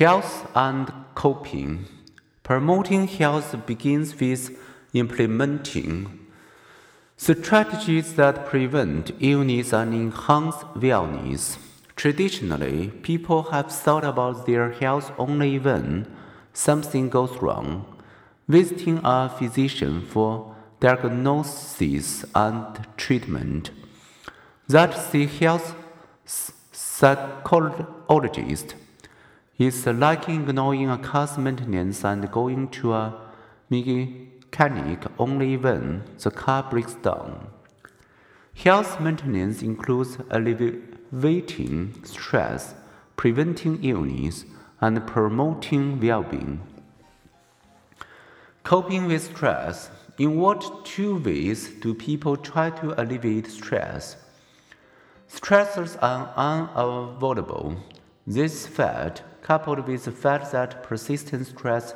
Health and coping. Promoting health begins with implementing strategies that prevent illness and enhance wellness. Traditionally, people have thought about their health only when something goes wrong, visiting a physician for diagnosis and treatment. That's the health psychologist is like ignoring a car's maintenance and going to a mechanic only when the car breaks down. Health maintenance includes alleviating stress, preventing illness, and promoting well being. Coping with stress. In what two ways do people try to alleviate stress? Stressors are unavoidable. This fact coupled with the fact that persistent stress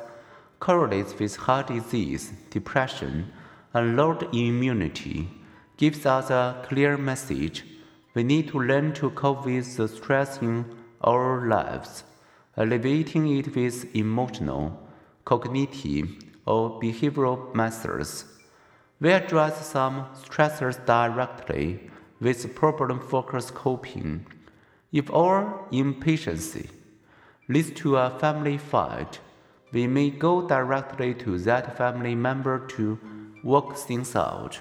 correlates with heart disease, depression, and lowered immunity, gives us a clear message. We need to learn to cope with the stress in our lives, alleviating it with emotional, cognitive, or behavioral methods. We address some stressors directly with problem focused coping. If our impatience leads to a family fight, we may go directly to that family member to work things out.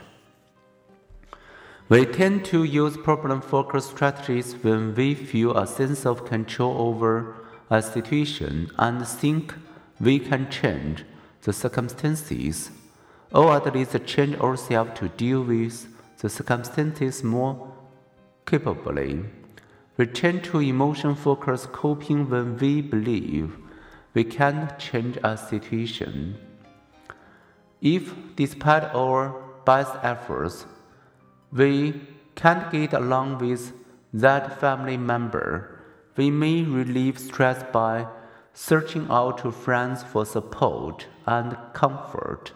We tend to use problem focused strategies when we feel a sense of control over a situation and think we can change the circumstances, or at least change ourselves to deal with the circumstances more capably. We tend to emotion focused coping when we believe we can't change a situation. If, despite our best efforts, we can't get along with that family member, we may relieve stress by searching out to friends for support and comfort.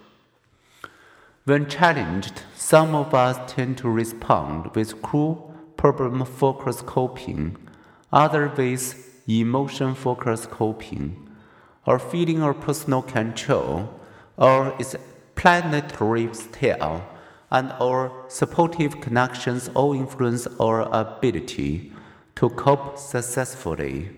When challenged, some of us tend to respond with cruel problem focused coping, other ways emotion focused coping, or feeling or personal control, or explanatory style, and our supportive connections all influence our ability to cope successfully.